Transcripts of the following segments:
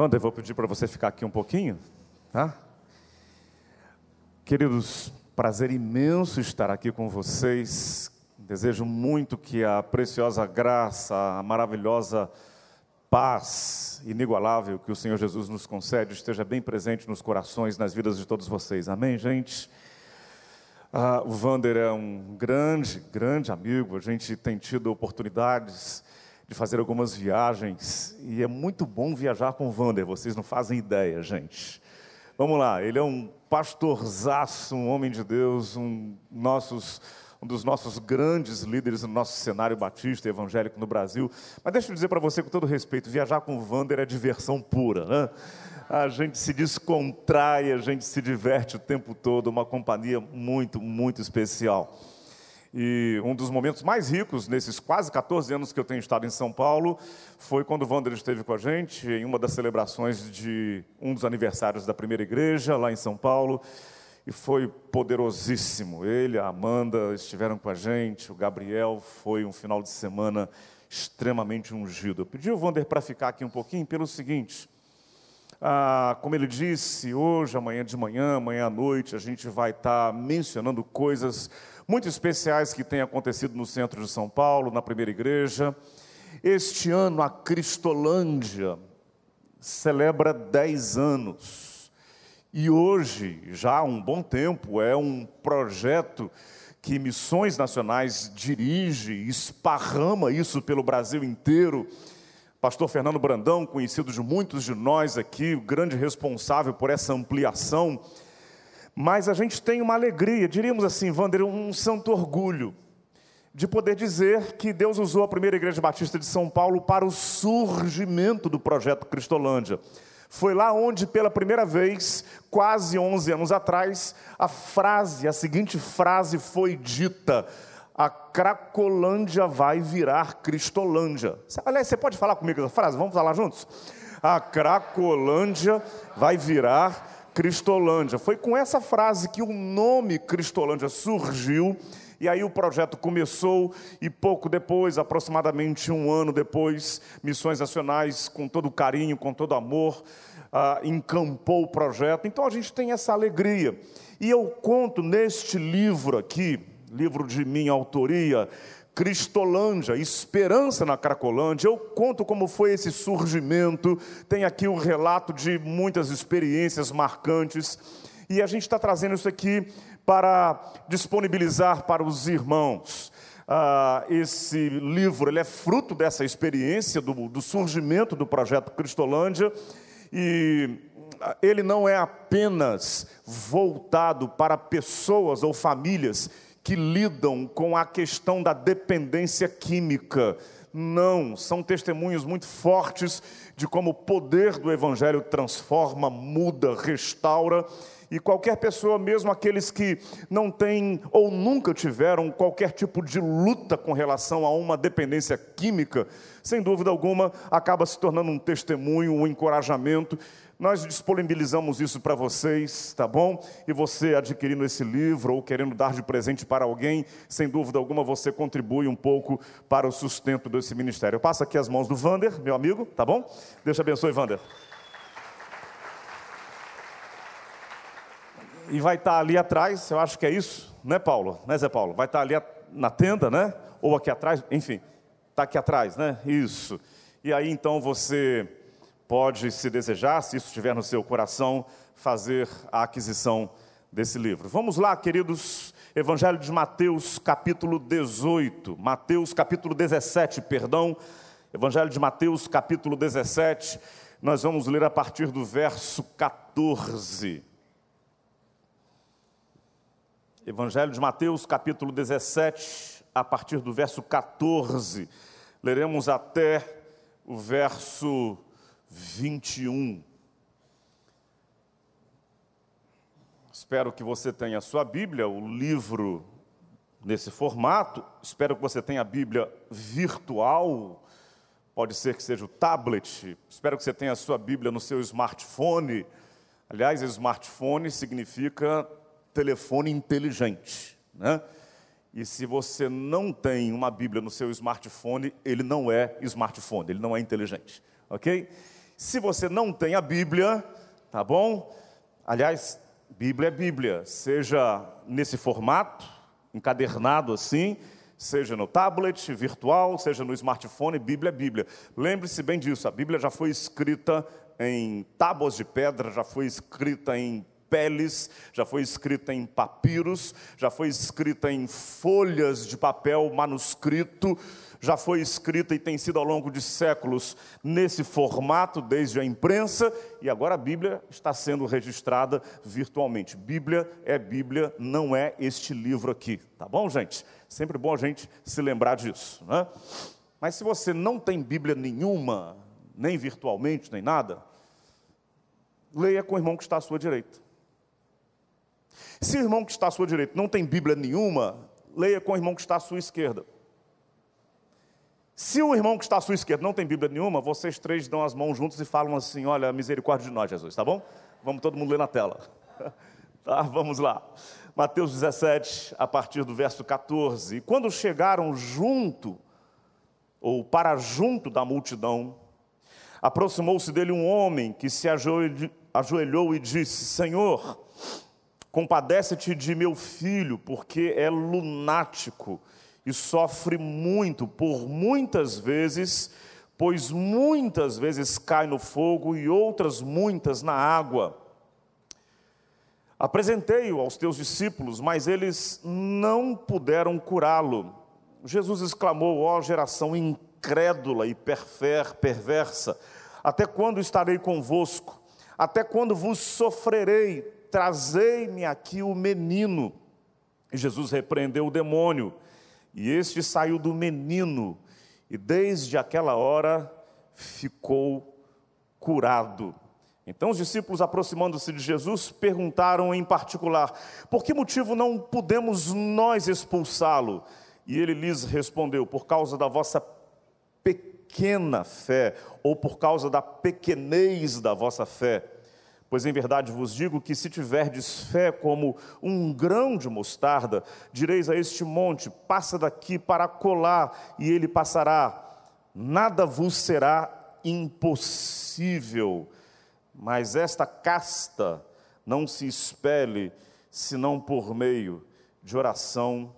Wander, vou pedir para você ficar aqui um pouquinho, tá? Queridos, prazer imenso estar aqui com vocês. Desejo muito que a preciosa graça, a maravilhosa paz inigualável que o Senhor Jesus nos concede esteja bem presente nos corações, nas vidas de todos vocês. Amém, gente? Ah, o Vander é um grande, grande amigo. A gente tem tido oportunidades de fazer algumas viagens e é muito bom viajar com o Vander. Vocês não fazem ideia, gente. Vamos lá, ele é um pastorzaço, um homem de Deus, um nossos um dos nossos grandes líderes no nosso cenário batista e evangélico no Brasil. Mas deixa eu dizer para você com todo respeito, viajar com o Vander é diversão pura, né? A gente se descontrai, a gente se diverte o tempo todo, uma companhia muito, muito especial. E um dos momentos mais ricos nesses quase 14 anos que eu tenho estado em São Paulo foi quando o Wander esteve com a gente em uma das celebrações de um dos aniversários da primeira igreja lá em São Paulo e foi poderosíssimo. Ele, a Amanda estiveram com a gente, o Gabriel foi um final de semana extremamente ungido. Eu pedi ao Wander para ficar aqui um pouquinho pelo seguinte. Ah, como ele disse, hoje, amanhã de manhã, amanhã à noite, a gente vai estar tá mencionando coisas muito especiais que têm acontecido no centro de São Paulo, na primeira igreja. Este ano, a Cristolândia celebra 10 anos. E hoje, já há um bom tempo, é um projeto que Missões Nacionais dirige, esparrama isso pelo Brasil inteiro. Pastor Fernando Brandão, conhecido de muitos de nós aqui, o grande responsável por essa ampliação. Mas a gente tem uma alegria, diríamos assim, Wander, um santo orgulho, de poder dizer que Deus usou a primeira igreja batista de São Paulo para o surgimento do projeto Cristolândia. Foi lá onde, pela primeira vez, quase 11 anos atrás, a frase, a seguinte frase foi dita: a Cracolândia vai virar Cristolândia. Aliás, você pode falar comigo essa frase? Vamos falar juntos? A Cracolândia vai virar Cristolândia. Foi com essa frase que o nome Cristolândia surgiu. E aí o projeto começou, e pouco depois, aproximadamente um ano depois, Missões Nacionais, com todo carinho, com todo amor, ah, encampou o projeto. Então a gente tem essa alegria. E eu conto neste livro aqui, livro de minha autoria, Cristolândia, Esperança na Cracolândia. Eu conto como foi esse surgimento, tem aqui o um relato de muitas experiências marcantes, e a gente está trazendo isso aqui para disponibilizar para os irmãos. Ah, esse livro ele é fruto dessa experiência, do, do surgimento do projeto Cristolândia, e ele não é apenas voltado para pessoas ou famílias que lidam com a questão da dependência química. Não, são testemunhos muito fortes de como o poder do Evangelho transforma, muda, restaura. E qualquer pessoa, mesmo aqueles que não têm ou nunca tiveram qualquer tipo de luta com relação a uma dependência química, sem dúvida alguma, acaba se tornando um testemunho, um encorajamento. Nós disponibilizamos isso para vocês, tá bom? E você adquirindo esse livro ou querendo dar de presente para alguém, sem dúvida alguma você contribui um pouco para o sustento desse ministério. Eu passo aqui as mãos do Vander, meu amigo, tá bom? Deus te abençoe, Vander. E vai estar ali atrás, eu acho que é isso, né, Paulo? Né, Zé Paulo? Vai estar ali na tenda, né? Ou aqui atrás, enfim. Está aqui atrás, né? Isso. E aí então você pode, se desejar, se isso estiver no seu coração, fazer a aquisição desse livro. Vamos lá, queridos. Evangelho de Mateus, capítulo 18. Mateus, capítulo 17, perdão. Evangelho de Mateus, capítulo 17. Nós vamos ler a partir do verso 14. Evangelho de Mateus, capítulo 17, a partir do verso 14 leremos até o verso 21. Espero que você tenha a sua Bíblia, o livro nesse formato. Espero que você tenha a Bíblia virtual. Pode ser que seja o tablet. Espero que você tenha a sua Bíblia no seu smartphone. Aliás, smartphone significa telefone inteligente, né? E se você não tem uma Bíblia no seu smartphone, ele não é smartphone, ele não é inteligente, ok? Se você não tem a Bíblia, tá bom? Aliás, Bíblia é Bíblia, seja nesse formato, encadernado assim, seja no tablet virtual, seja no smartphone, Bíblia é Bíblia. Lembre-se bem disso, a Bíblia já foi escrita em tábuas de pedra, já foi escrita em peles, já foi escrita em papiros, já foi escrita em folhas de papel manuscrito, já foi escrita e tem sido ao longo de séculos nesse formato, desde a imprensa, e agora a Bíblia está sendo registrada virtualmente. Bíblia é Bíblia, não é este livro aqui, tá bom, gente? Sempre bom a gente se lembrar disso, né? Mas se você não tem Bíblia nenhuma, nem virtualmente, nem nada, leia com o irmão que está à sua direita. Se o irmão que está à sua direita não tem Bíblia nenhuma, leia com o irmão que está à sua esquerda. Se o irmão que está à sua esquerda não tem Bíblia nenhuma, vocês três dão as mãos juntos e falam assim: Olha, misericórdia de nós, Jesus, tá bom? Vamos todo mundo ler na tela. tá, vamos lá. Mateus 17, a partir do verso 14. E quando chegaram junto, ou para junto da multidão, aproximou-se dele um homem que se ajoelhou e disse: Senhor, Compadece-te de meu filho, porque é lunático e sofre muito por muitas vezes, pois muitas vezes cai no fogo e outras muitas na água. Apresentei-o aos teus discípulos, mas eles não puderam curá-lo. Jesus exclamou: Ó oh, geração incrédula e perversa, até quando estarei convosco? Até quando vos sofrerei? Trazei-me aqui o menino. E Jesus repreendeu o demônio, e este saiu do menino, e desde aquela hora ficou curado. Então os discípulos, aproximando-se de Jesus, perguntaram em particular: por que motivo não podemos nós expulsá-lo? E ele lhes respondeu: por causa da vossa pequena fé, ou por causa da pequenez da vossa fé. Pois em verdade vos digo que se tiverdes fé como um grão de mostarda, direis a este monte: passa daqui para colar, e ele passará. Nada vos será impossível. Mas esta casta não se espelhe senão por meio de oração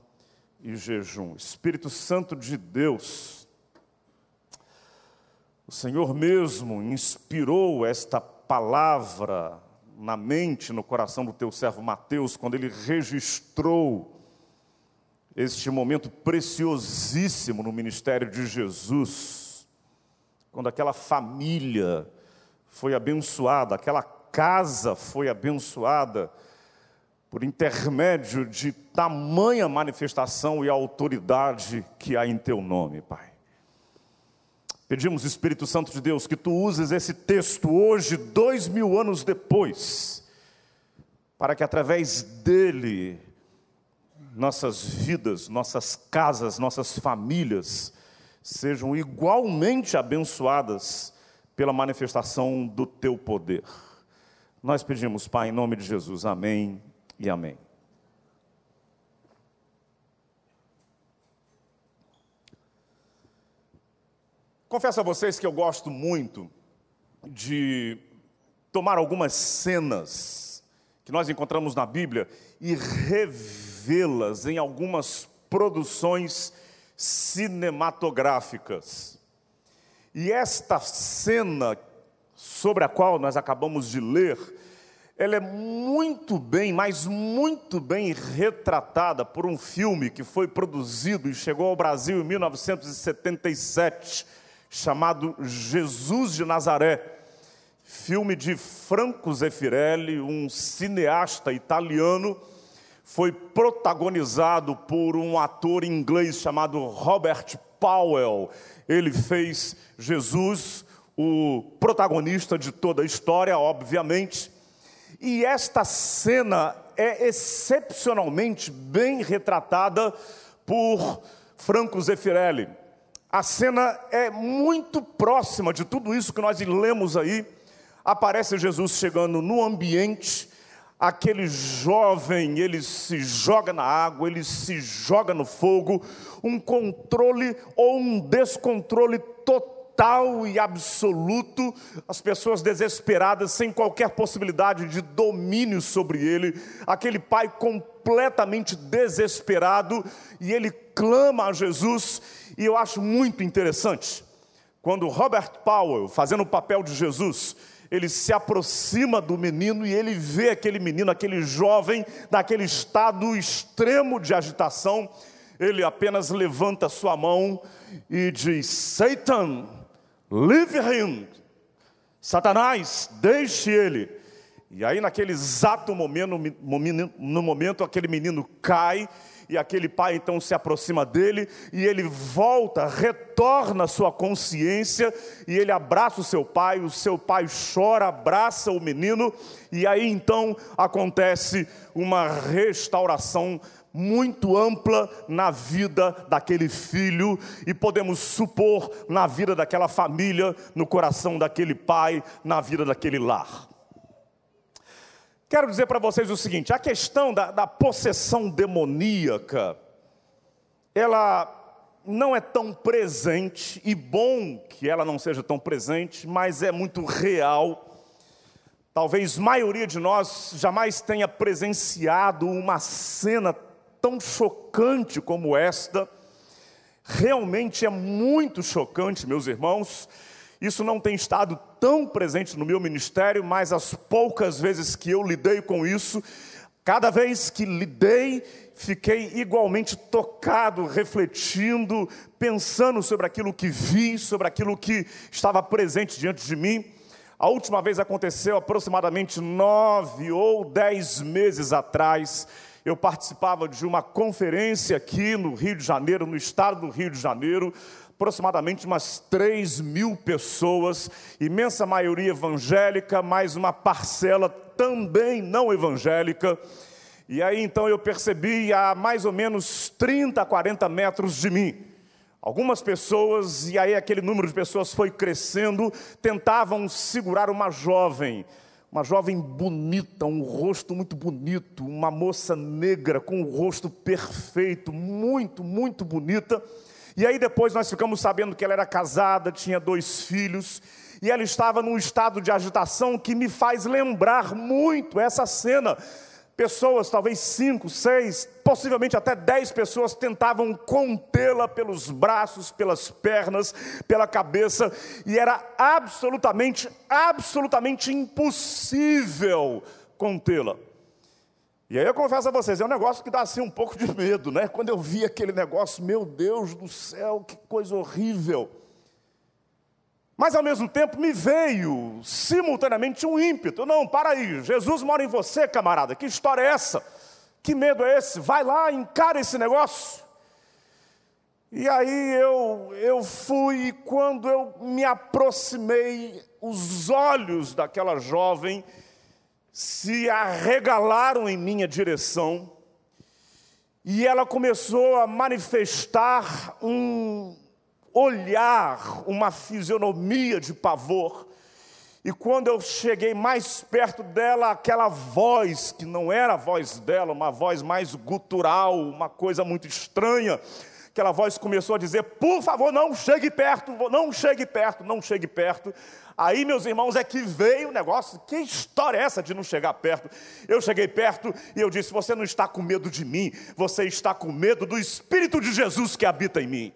e jejum. Espírito Santo de Deus, o Senhor mesmo inspirou esta palavra na mente, no coração do teu servo Mateus, quando ele registrou este momento preciosíssimo no ministério de Jesus, quando aquela família foi abençoada, aquela casa foi abençoada, por intermédio de tamanha manifestação e autoridade que há em teu nome, Pai. Pedimos, Espírito Santo de Deus, que tu uses esse texto hoje, dois mil anos depois, para que através dele, nossas vidas, nossas casas, nossas famílias sejam igualmente abençoadas pela manifestação do teu poder. Nós pedimos, Pai, em nome de Jesus, amém e amém. Confesso a vocês que eu gosto muito de tomar algumas cenas que nós encontramos na Bíblia e revê-las em algumas produções cinematográficas. E esta cena sobre a qual nós acabamos de ler, ela é muito bem, mas muito bem retratada por um filme que foi produzido e chegou ao Brasil em 1977 chamado Jesus de Nazaré, filme de Franco Zeffirelli, um cineasta italiano, foi protagonizado por um ator inglês chamado Robert Powell. Ele fez Jesus, o protagonista de toda a história, obviamente. E esta cena é excepcionalmente bem retratada por Franco Zeffirelli. A cena é muito próxima de tudo isso que nós lemos aí. Aparece Jesus chegando no ambiente, aquele jovem, ele se joga na água, ele se joga no fogo, um controle ou um descontrole total total e absoluto, as pessoas desesperadas, sem qualquer possibilidade de domínio sobre ele, aquele pai completamente desesperado, e ele clama a Jesus, e eu acho muito interessante, quando Robert Powell, fazendo o papel de Jesus, ele se aproxima do menino e ele vê aquele menino, aquele jovem, naquele estado extremo de agitação, ele apenas levanta sua mão e diz: Satan, leave him. Satanás, deixe ele. E aí, naquele exato momento, no momento, aquele menino cai, e aquele pai então se aproxima dele, e ele volta, retorna a sua consciência, e ele abraça o seu pai, o seu pai chora, abraça o menino, e aí então acontece uma restauração muito ampla na vida daquele filho e podemos supor na vida daquela família, no coração daquele pai, na vida daquele lar. Quero dizer para vocês o seguinte: a questão da, da possessão demoníaca, ela não é tão presente, e bom que ela não seja tão presente, mas é muito real. Talvez maioria de nós jamais tenha presenciado uma cena tão chocante como esta. Realmente é muito chocante, meus irmãos. Isso não tem estado tão presente no meu ministério, mas as poucas vezes que eu lidei com isso, cada vez que lidei, fiquei igualmente tocado, refletindo, pensando sobre aquilo que vi, sobre aquilo que estava presente diante de mim. A última vez aconteceu aproximadamente nove ou dez meses atrás eu participava de uma conferência aqui no Rio de Janeiro, no estado do Rio de Janeiro, aproximadamente umas 3 mil pessoas, imensa maioria evangélica, mais uma parcela também não evangélica. E aí então eu percebi a mais ou menos 30, 40 metros de mim. Algumas pessoas, e aí aquele número de pessoas foi crescendo, tentavam segurar uma jovem uma jovem bonita, um rosto muito bonito, uma moça negra com um rosto perfeito, muito, muito bonita. E aí depois nós ficamos sabendo que ela era casada, tinha dois filhos, e ela estava num estado de agitação que me faz lembrar muito essa cena pessoas, talvez cinco, seis, possivelmente até dez pessoas tentavam contê-la pelos braços, pelas pernas, pela cabeça, e era absolutamente, absolutamente impossível contê-la. E aí eu confesso a vocês, é um negócio que dá assim um pouco de medo, né? Quando eu vi aquele negócio, meu Deus do céu, que coisa horrível. Mas ao mesmo tempo me veio simultaneamente um ímpeto. Não, para aí, Jesus mora em você, camarada. Que história é essa? Que medo é esse? Vai lá, encara esse negócio. E aí eu, eu fui, e quando eu me aproximei, os olhos daquela jovem se arregalaram em minha direção, e ela começou a manifestar um, olhar, uma fisionomia de pavor. E quando eu cheguei mais perto dela, aquela voz, que não era a voz dela, uma voz mais gutural, uma coisa muito estranha, aquela voz começou a dizer: Por favor, não chegue perto, não chegue perto, não chegue perto. Aí, meus irmãos, é que veio o negócio. Que história é essa de não chegar perto? Eu cheguei perto e eu disse: Você não está com medo de mim, você está com medo do Espírito de Jesus que habita em mim.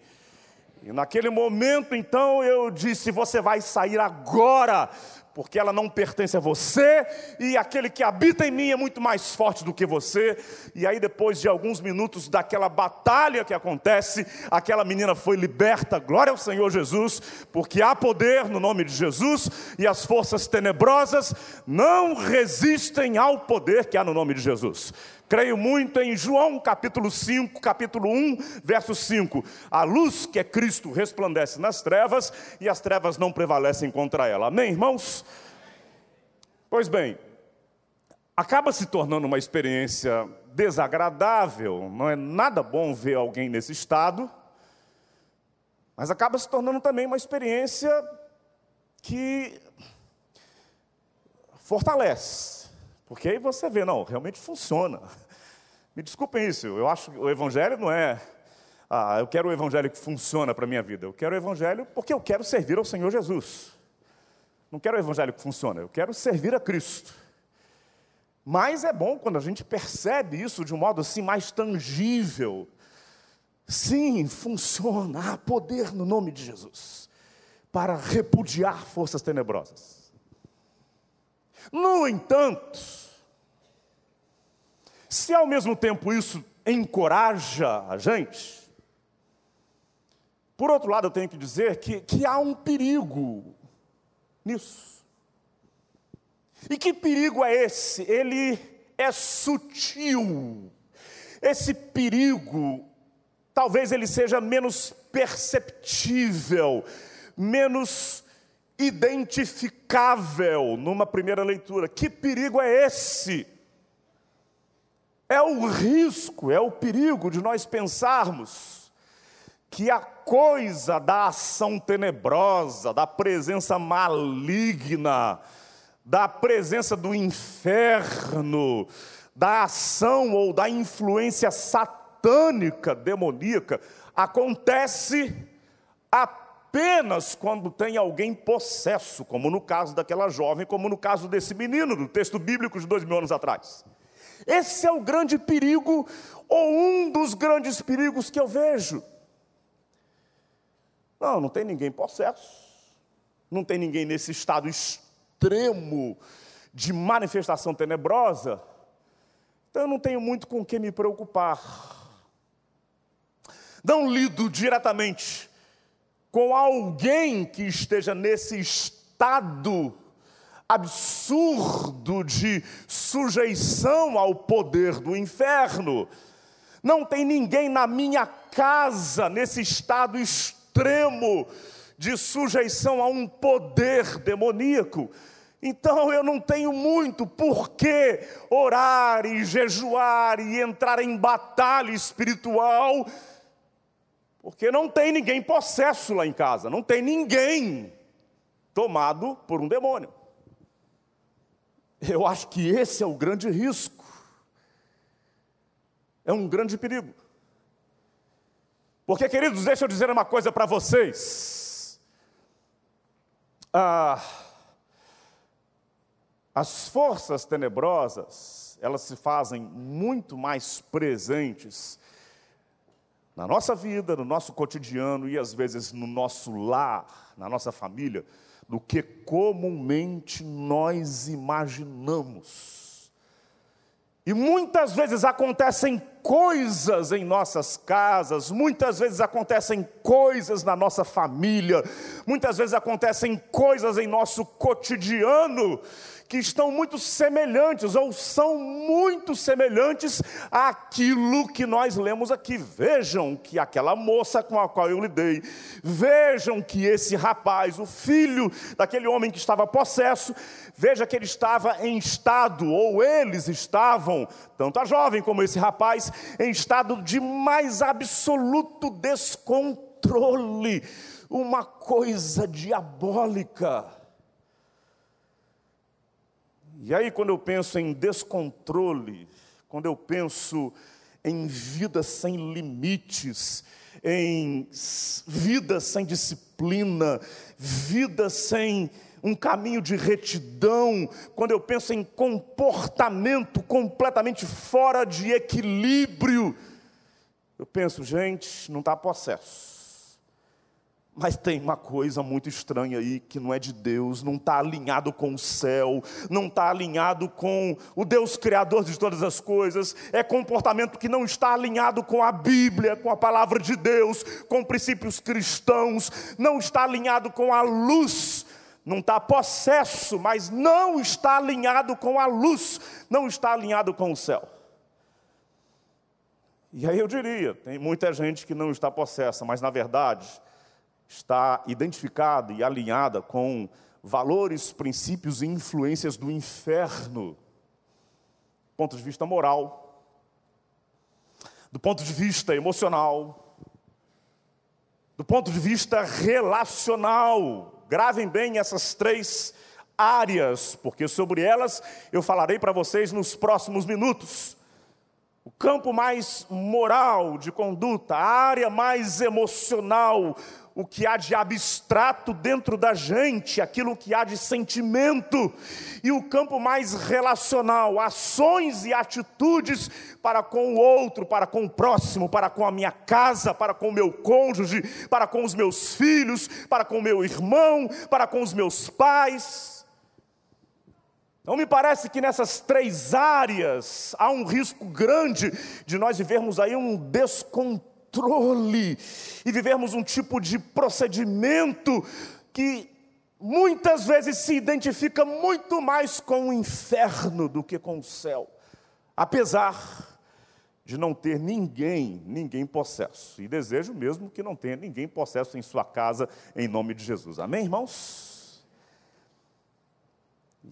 E naquele momento, então, eu disse: Você vai sair agora, porque ela não pertence a você, e aquele que habita em mim é muito mais forte do que você. E aí, depois de alguns minutos daquela batalha que acontece, aquela menina foi liberta, glória ao Senhor Jesus, porque há poder no nome de Jesus, e as forças tenebrosas não resistem ao poder que há no nome de Jesus. Creio muito em João capítulo 5, capítulo 1, verso 5. A luz que é Cristo resplandece nas trevas e as trevas não prevalecem contra ela. Amém, irmãos? Pois bem, acaba se tornando uma experiência desagradável, não é nada bom ver alguém nesse estado, mas acaba se tornando também uma experiência que fortalece porque aí você vê, não, realmente funciona. Me desculpem isso, eu acho que o Evangelho não é Ah, eu quero o evangelho que funciona para a minha vida. Eu quero o evangelho porque eu quero servir ao Senhor Jesus. Não quero o evangelho que funciona, eu quero servir a Cristo. Mas é bom quando a gente percebe isso de um modo assim mais tangível. Sim, funciona, há poder no nome de Jesus para repudiar forças tenebrosas. No entanto, se ao mesmo tempo isso encoraja a gente, por outro lado eu tenho que dizer que, que há um perigo nisso. E que perigo é esse? Ele é sutil. Esse perigo, talvez ele seja menos perceptível, menos identificável numa primeira leitura. Que perigo é esse? É o risco, é o perigo de nós pensarmos que a coisa da ação tenebrosa, da presença maligna, da presença do inferno, da ação ou da influência satânica, demoníaca, acontece apenas quando tem alguém possesso, como no caso daquela jovem, como no caso desse menino, do texto bíblico de dois mil anos atrás. Esse é o grande perigo, ou um dos grandes perigos que eu vejo. Não, não tem ninguém possesso, não tem ninguém nesse estado extremo de manifestação tenebrosa, então eu não tenho muito com que me preocupar. Não lido diretamente com alguém que esteja nesse estado absurdo de sujeição ao poder do inferno. Não tem ninguém na minha casa nesse estado extremo de sujeição a um poder demoníaco. Então eu não tenho muito por que orar e jejuar e entrar em batalha espiritual, porque não tem ninguém possesso lá em casa, não tem ninguém tomado por um demônio. Eu acho que esse é o grande risco, é um grande perigo. Porque, queridos, deixa eu dizer uma coisa para vocês. Ah, as forças tenebrosas, elas se fazem muito mais presentes na nossa vida, no nosso cotidiano e às vezes no nosso lar, na nossa família, do que comumente nós imaginamos. E muitas vezes acontecem coisas em nossas casas, muitas vezes acontecem coisas na nossa família, muitas vezes acontecem coisas em nosso cotidiano que estão muito semelhantes ou são muito semelhantes àquilo que nós lemos aqui. Vejam que aquela moça com a qual eu lidei, vejam que esse rapaz, o filho daquele homem que estava possesso, veja que ele estava em estado, ou eles estavam, tanto a jovem como esse rapaz, em estado de mais absoluto descontrole, uma coisa diabólica. E aí, quando eu penso em descontrole, quando eu penso em vida sem limites, em vida sem disciplina, vida sem um caminho de retidão, quando eu penso em comportamento completamente fora de equilíbrio, eu penso, gente, não está possesso. Mas tem uma coisa muito estranha aí que não é de Deus, não está alinhado com o céu, não está alinhado com o Deus Criador de todas as coisas, é comportamento que não está alinhado com a Bíblia, com a palavra de Deus, com princípios cristãos, não está alinhado com a luz, não está possesso, mas não está alinhado com a luz, não está alinhado com o céu. E aí eu diria: tem muita gente que não está possessa, mas na verdade está identificada e alinhada com valores, princípios e influências do inferno, do ponto de vista moral, do ponto de vista emocional, do ponto de vista relacional. Gravem bem essas três áreas, porque sobre elas eu falarei para vocês nos próximos minutos. o campo mais moral de conduta, a área mais emocional, o que há de abstrato dentro da gente, aquilo que há de sentimento, e o campo mais relacional, ações e atitudes para com o outro, para com o próximo, para com a minha casa, para com o meu cônjuge, para com os meus filhos, para com o meu irmão, para com os meus pais. Não me parece que nessas três áreas há um risco grande de nós vivermos aí um descontrole e vivermos um tipo de procedimento que muitas vezes se identifica muito mais com o inferno do que com o céu, apesar de não ter ninguém, ninguém possesso. E desejo mesmo que não tenha ninguém possesso em sua casa, em nome de Jesus. Amém, irmãos?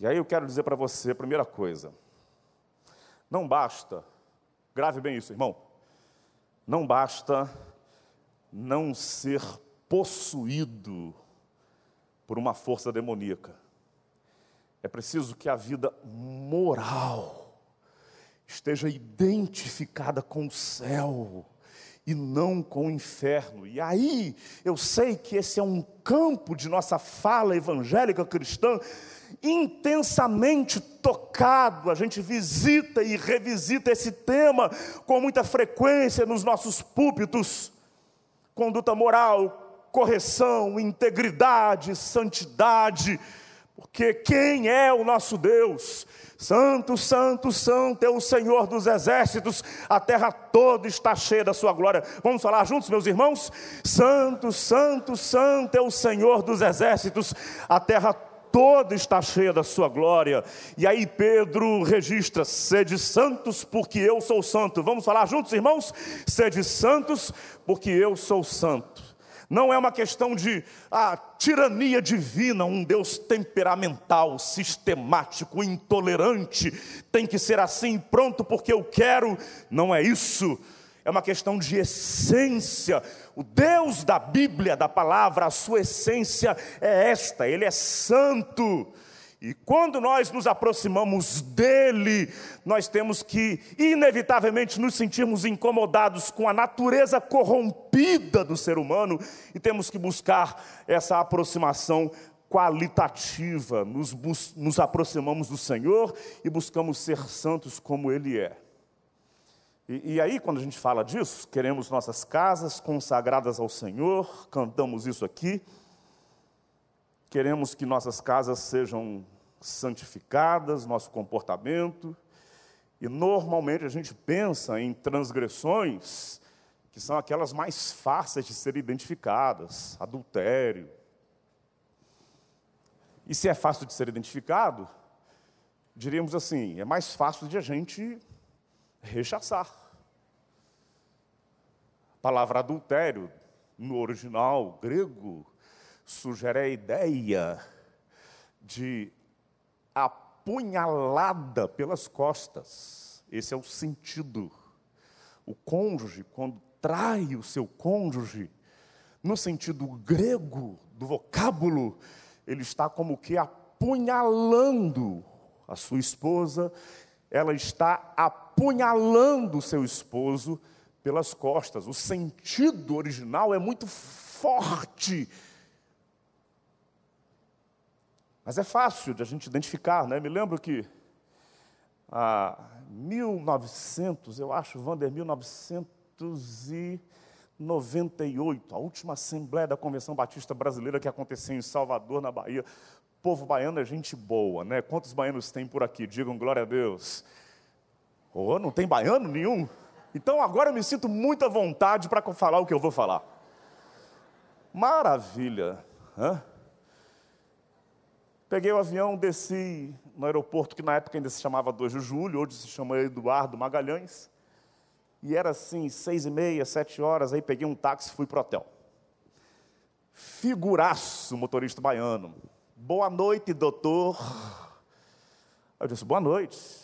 E aí eu quero dizer para você primeira coisa: não basta, grave bem isso, irmão, não basta não ser possuído por uma força demoníaca. É preciso que a vida moral esteja identificada com o céu e não com o inferno. E aí, eu sei que esse é um campo de nossa fala evangélica cristã intensamente tocado. A gente visita e revisita esse tema com muita frequência nos nossos púlpitos. Conduta moral, correção, integridade, santidade. Porque quem é o nosso Deus? Santo, santo, santo é o Senhor dos exércitos, a terra toda está cheia da sua glória. Vamos falar juntos, meus irmãos? Santo, santo, santo é o Senhor dos exércitos, a terra toda está cheia da sua glória. E aí Pedro registra: sede santos, porque eu sou santo. Vamos falar juntos, irmãos? Sede santos, porque eu sou santo. Não é uma questão de ah, tirania divina, um Deus temperamental, sistemático, intolerante, tem que ser assim, pronto porque eu quero. Não é isso. É uma questão de essência. O Deus da Bíblia, da palavra, a sua essência é esta: Ele é santo. E quando nós nos aproximamos dele, nós temos que, inevitavelmente, nos sentirmos incomodados com a natureza corrompida do ser humano e temos que buscar essa aproximação qualitativa. Nos, nos aproximamos do Senhor e buscamos ser santos como Ele é. E, e, aí, quando a gente fala disso, queremos nossas casas consagradas ao Senhor, cantamos isso aqui. Queremos que nossas casas sejam santificadas, nosso comportamento. E normalmente a gente pensa em transgressões que são aquelas mais fáceis de serem identificadas, adultério. E se é fácil de ser identificado, diríamos assim, é mais fácil de a gente rechaçar. A palavra adultério, no original grego, sugere a ideia de apunhalada pelas costas. Esse é o sentido. O cônjuge, quando trai o seu cônjuge, no sentido grego do vocábulo, ele está como que apunhalando a sua esposa, ela está apunhalando o seu esposo pelas costas. O sentido original é muito forte mas é fácil de a gente identificar, né? Me lembro que a 1900, eu acho, Vander, 1998, a última Assembleia da Convenção Batista Brasileira que aconteceu em Salvador, na Bahia. Povo baiano é gente boa, né? Quantos baianos tem por aqui? Digam glória a Deus. Oh, não tem baiano nenhum? Então agora eu me sinto muita vontade para falar o que eu vou falar. Maravilha. Hã? Peguei o avião, desci no aeroporto que na época ainda se chamava 2 de julho, hoje se chama Eduardo Magalhães. E era assim, seis e meia, sete horas, aí peguei um táxi e fui para o hotel. Figuraço, motorista baiano. Boa noite, doutor. Eu disse, boa noite.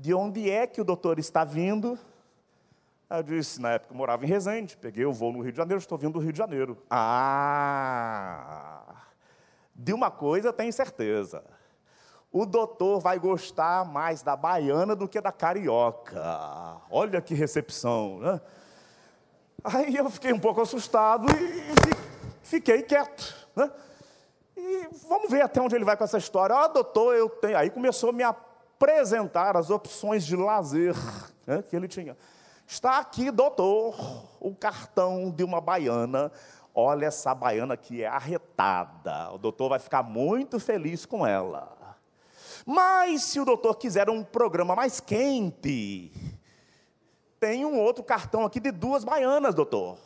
De onde é que o doutor está vindo? Eu disse, na época eu morava em Resende, peguei o voo no Rio de Janeiro, estou vindo do Rio de Janeiro. Ah! De uma coisa tenho certeza: o doutor vai gostar mais da baiana do que da carioca. Olha que recepção, né? Aí eu fiquei um pouco assustado e fiquei quieto, né? E vamos ver até onde ele vai com essa história. Ah, doutor, eu tenho. Aí começou a me apresentar as opções de lazer né, que ele tinha. Está aqui, doutor, o cartão de uma baiana. Olha essa baiana que é arretada. O doutor vai ficar muito feliz com ela. Mas se o doutor quiser um programa mais quente, tem um outro cartão aqui de duas baianas, doutor.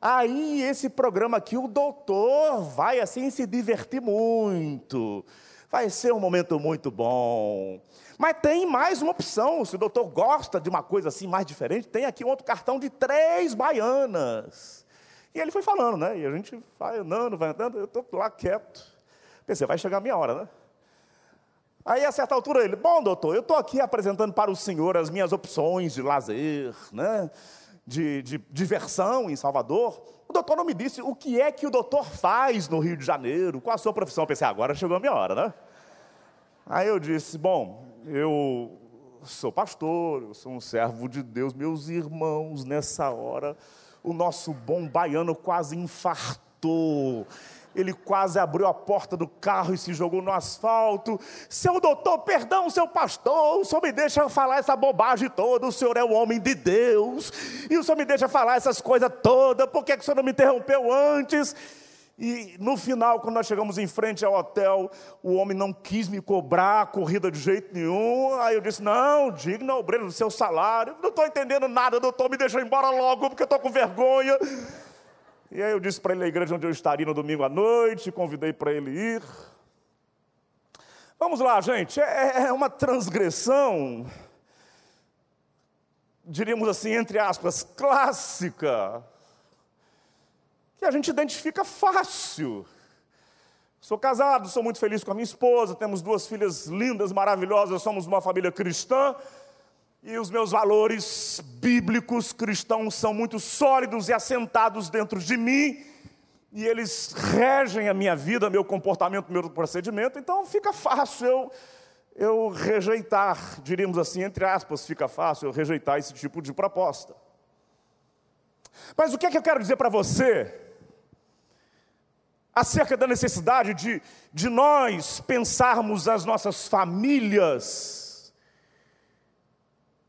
Aí esse programa aqui, o doutor vai assim se divertir muito. Vai ser um momento muito bom. Mas tem mais uma opção. Se o doutor gosta de uma coisa assim mais diferente, tem aqui um outro cartão de três baianas. E ele foi falando, né? E a gente vai andando, vai andando, eu estou lá quieto. Pensei, vai chegar a minha hora, né? Aí, a certa altura, ele, bom, doutor, eu estou aqui apresentando para o senhor as minhas opções de lazer, né? De, de diversão em Salvador. O doutor não me disse o que é que o doutor faz no Rio de Janeiro, qual a sua profissão. Eu pensei, agora chegou a minha hora, né? Aí eu disse, bom, eu sou pastor, eu sou um servo de Deus, meus irmãos, nessa hora, o nosso bom baiano quase infartou ele quase abriu a porta do carro e se jogou no asfalto. Seu doutor, perdão, seu pastor, o senhor me deixa falar essa bobagem toda. O senhor é o homem de Deus, e o senhor me deixa falar essas coisas todas. Por que, que o senhor não me interrompeu antes? E no final, quando nós chegamos em frente ao hotel, o homem não quis me cobrar a corrida de jeito nenhum. Aí eu disse: Não, digno obreiro do seu salário. Não estou entendendo nada, doutor, me deixa embora logo, porque eu estou com vergonha. E aí eu disse para ele na igreja onde eu estaria no domingo à noite, convidei para ele ir. Vamos lá, gente, é, é uma transgressão, diríamos assim, entre aspas, clássica, que a gente identifica fácil. Sou casado, sou muito feliz com a minha esposa, temos duas filhas lindas, maravilhosas, somos uma família cristã. E os meus valores bíblicos cristãos são muito sólidos e assentados dentro de mim, e eles regem a minha vida, meu comportamento, meu procedimento, então fica fácil eu, eu rejeitar, diríamos assim, entre aspas, fica fácil eu rejeitar esse tipo de proposta. Mas o que é que eu quero dizer para você? Acerca da necessidade de, de nós pensarmos as nossas famílias,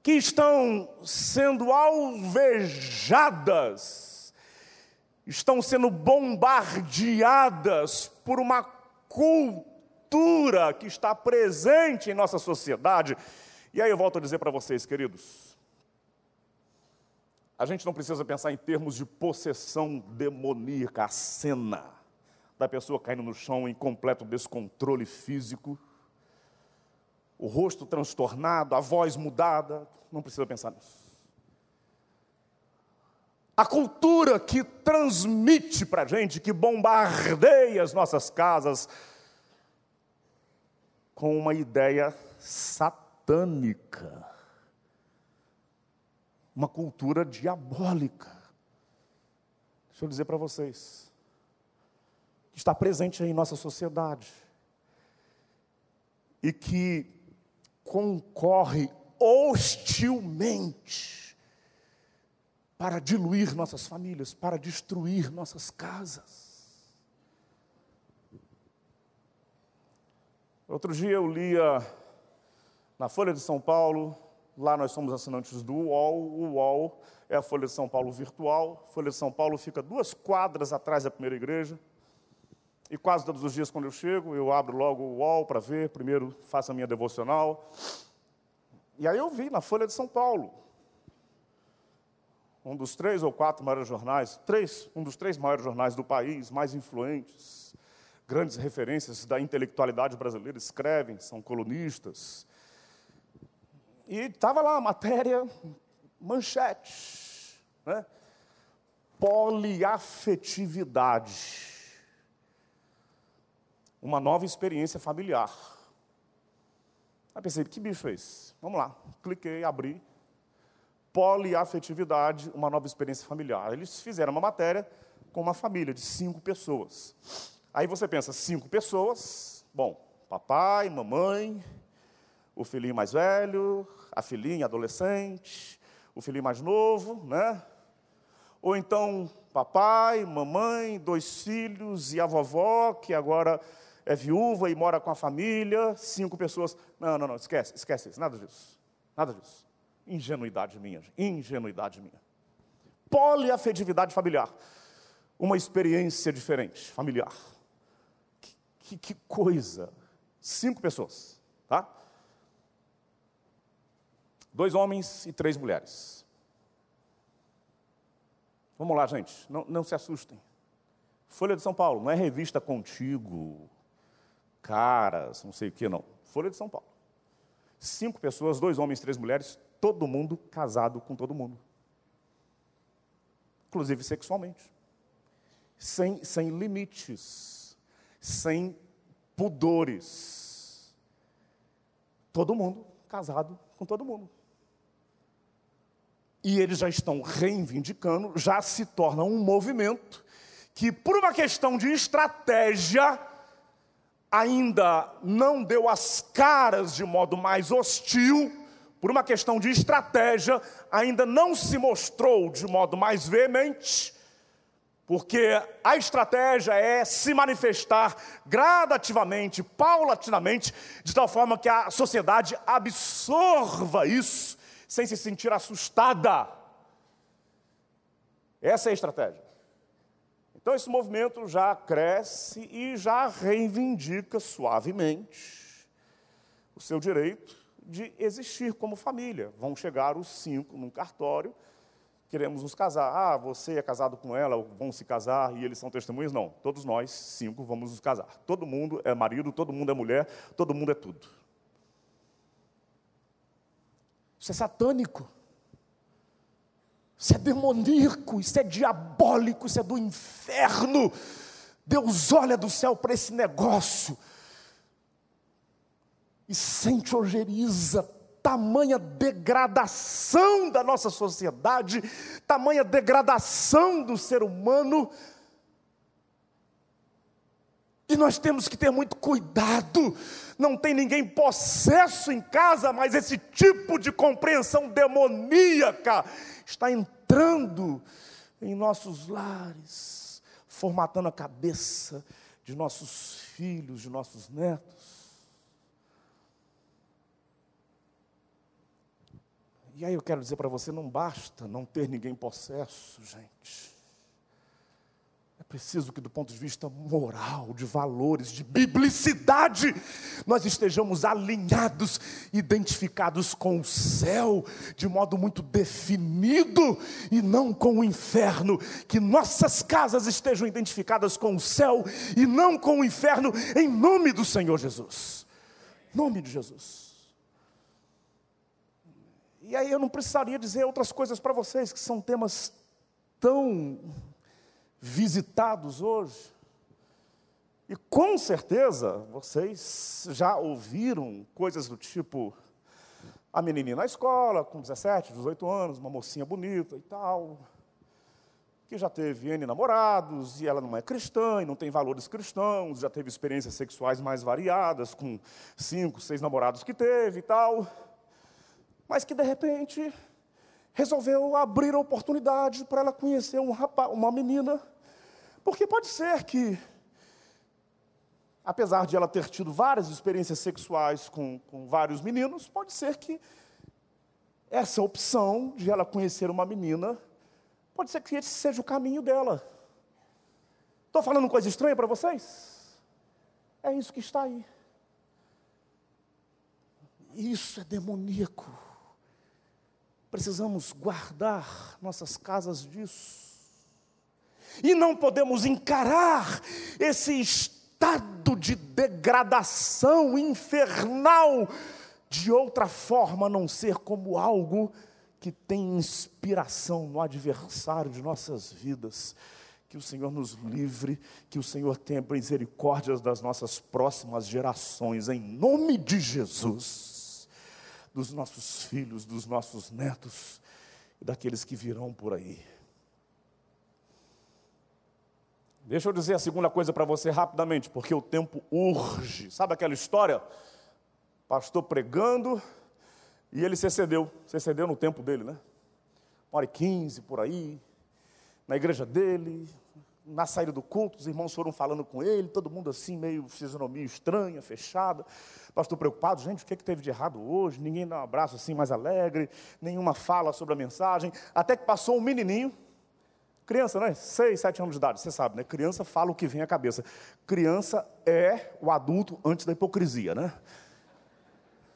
que estão sendo alvejadas, estão sendo bombardeadas por uma cultura que está presente em nossa sociedade. E aí eu volto a dizer para vocês, queridos, a gente não precisa pensar em termos de possessão demoníaca, a cena da pessoa caindo no chão em completo descontrole físico o rosto transtornado, a voz mudada, não precisa pensar nisso. A cultura que transmite para a gente, que bombardeia as nossas casas com uma ideia satânica, uma cultura diabólica. Deixa eu dizer para vocês, que está presente em nossa sociedade e que concorre hostilmente para diluir nossas famílias, para destruir nossas casas. Outro dia eu lia na Folha de São Paulo, lá nós somos assinantes do UOL, o UOL é a Folha de São Paulo virtual, a Folha de São Paulo fica duas quadras atrás da primeira igreja, e quase todos os dias, quando eu chego, eu abro logo o UOL para ver. Primeiro faço a minha devocional. E aí eu vi na Folha de São Paulo, um dos três ou quatro maiores jornais, três, um dos três maiores jornais do país, mais influentes, grandes referências da intelectualidade brasileira, escrevem, são colunistas. E estava lá a matéria, manchete, né? poliafetividade uma nova experiência familiar. Aí pensei, que bicho é esse? Vamos lá. Cliquei, abri. Poliafetividade, uma nova experiência familiar. Eles fizeram uma matéria com uma família de cinco pessoas. Aí você pensa, cinco pessoas, bom, Papai, mamãe, o filhinho mais velho, a filhinha adolescente, o filhinho mais novo, né? Ou então papai, mamãe, dois filhos e a vovó, que agora é viúva e mora com a família, cinco pessoas. Não, não, não, esquece, esquece isso, nada disso. Nada disso. Ingenuidade minha, ingenuidade minha. Poliafetividade familiar. Uma experiência diferente, familiar. Que, que, que coisa. Cinco pessoas, tá? Dois homens e três mulheres. Vamos lá, gente, não, não se assustem. Folha de São Paulo, não é revista contigo, caras, não sei o que, não. Folha de São Paulo. Cinco pessoas, dois homens, três mulheres, todo mundo casado com todo mundo. Inclusive sexualmente. Sem, sem limites, sem pudores. Todo mundo casado com todo mundo e eles já estão reivindicando, já se torna um movimento que, por uma questão de estratégia, ainda não deu as caras de modo mais hostil, por uma questão de estratégia, ainda não se mostrou de modo mais veemente, porque a estratégia é se manifestar gradativamente, paulatinamente, de tal forma que a sociedade absorva isso sem se sentir assustada. Essa é a estratégia. Então, esse movimento já cresce e já reivindica suavemente o seu direito de existir como família. Vão chegar os cinco num cartório, queremos nos casar. Ah, você é casado com ela, vão se casar e eles são testemunhas? Não, todos nós, cinco, vamos nos casar. Todo mundo é marido, todo mundo é mulher, todo mundo é tudo. Isso é satânico. Isso é demoníaco, isso é diabólico, isso é do inferno. Deus olha do céu para esse negócio e sente ojeriza tamanha degradação da nossa sociedade, tamanha degradação do ser humano. Nós temos que ter muito cuidado não tem ninguém possesso em casa, mas esse tipo de compreensão demoníaca está entrando em nossos lares, formatando a cabeça de nossos filhos, de nossos netos. E aí eu quero dizer para você: não basta não ter ninguém possesso, gente. Preciso que, do ponto de vista moral, de valores, de biblicidade, nós estejamos alinhados, identificados com o céu, de modo muito definido, e não com o inferno. Que nossas casas estejam identificadas com o céu e não com o inferno, em nome do Senhor Jesus. Nome de Jesus. E aí eu não precisaria dizer outras coisas para vocês, que são temas tão visitados hoje. E com certeza vocês já ouviram coisas do tipo: a menininha na escola, com 17, 18 anos, uma mocinha bonita e tal, que já teve N namorados e ela não é cristã e não tem valores cristãos, já teve experiências sexuais mais variadas, com cinco, seis namorados que teve e tal, mas que de repente resolveu abrir a oportunidade para ela conhecer um rapaz, uma menina porque pode ser que, apesar de ela ter tido várias experiências sexuais com, com vários meninos, pode ser que essa opção de ela conhecer uma menina, pode ser que esse seja o caminho dela. Estou falando coisa estranha para vocês? É isso que está aí. Isso é demoníaco. Precisamos guardar nossas casas disso. E não podemos encarar esse estado de degradação infernal de outra forma a não ser como algo que tem inspiração no adversário de nossas vidas. Que o Senhor nos livre, que o Senhor tenha misericórdia das nossas próximas gerações, em nome de Jesus, dos nossos filhos, dos nossos netos e daqueles que virão por aí. Deixa eu dizer a segunda coisa para você rapidamente, porque o tempo urge. Sabe aquela história? Pastor pregando e ele se excedeu. Se excedeu no tempo dele, né? Uma hora e quinze por aí, na igreja dele, na saída do culto, os irmãos foram falando com ele, todo mundo assim, meio fisionomia estranha, fechada. Pastor preocupado, gente, o que, é que teve de errado hoje? Ninguém dá um abraço assim mais alegre, nenhuma fala sobre a mensagem. Até que passou um menininho, criança, né? Seis, sete anos de idade, você sabe, né? Criança fala o que vem à cabeça. Criança é o adulto antes da hipocrisia, né?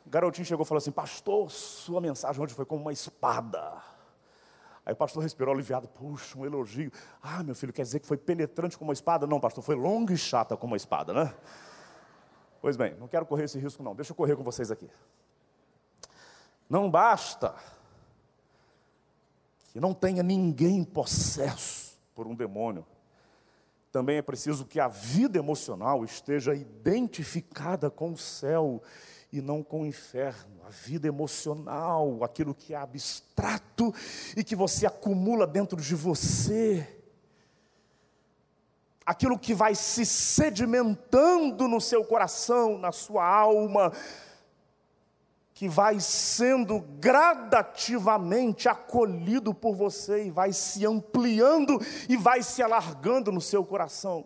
O garotinho chegou e falou assim: Pastor, sua mensagem hoje foi como uma espada. Aí o pastor respirou aliviado, puxa, um elogio. Ah, meu filho, quer dizer que foi penetrante como uma espada? Não, pastor, foi longa e chata como uma espada, né? Pois bem, não quero correr esse risco, não. Deixa eu correr com vocês aqui. Não basta que não tenha ninguém possesso por um demônio. Também é preciso que a vida emocional esteja identificada com o céu e não com o inferno. A vida emocional, aquilo que é abstrato e que você acumula dentro de você. Aquilo que vai se sedimentando no seu coração, na sua alma, que vai sendo gradativamente acolhido por você e vai se ampliando e vai se alargando no seu coração.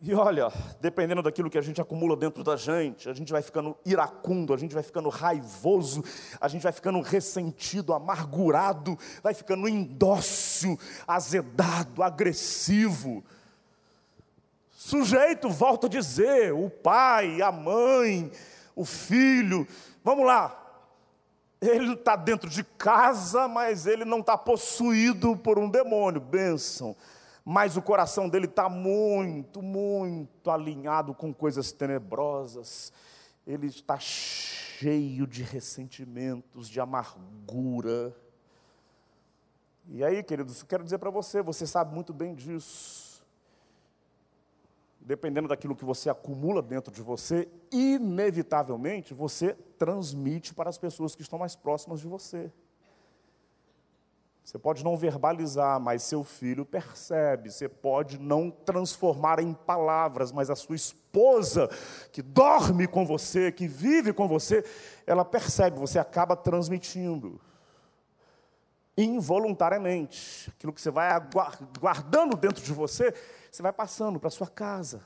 E olha, dependendo daquilo que a gente acumula dentro da gente, a gente vai ficando iracundo, a gente vai ficando raivoso, a gente vai ficando ressentido, amargurado, vai ficando indócil, azedado, agressivo. Sujeito, volto a dizer, o pai, a mãe, o filho, vamos lá, ele está dentro de casa, mas ele não está possuído por um demônio, bênção mas o coração dele está muito, muito alinhado com coisas tenebrosas. Ele está cheio de ressentimentos, de amargura. E aí, queridos, quero dizer para você, você sabe muito bem disso. Dependendo daquilo que você acumula dentro de você, inevitavelmente você transmite para as pessoas que estão mais próximas de você. Você pode não verbalizar, mas seu filho percebe. Você pode não transformar em palavras, mas a sua esposa, que dorme com você, que vive com você, ela percebe, você acaba transmitindo. Involuntariamente. Aquilo que você vai guardando dentro de você, você vai passando para sua casa.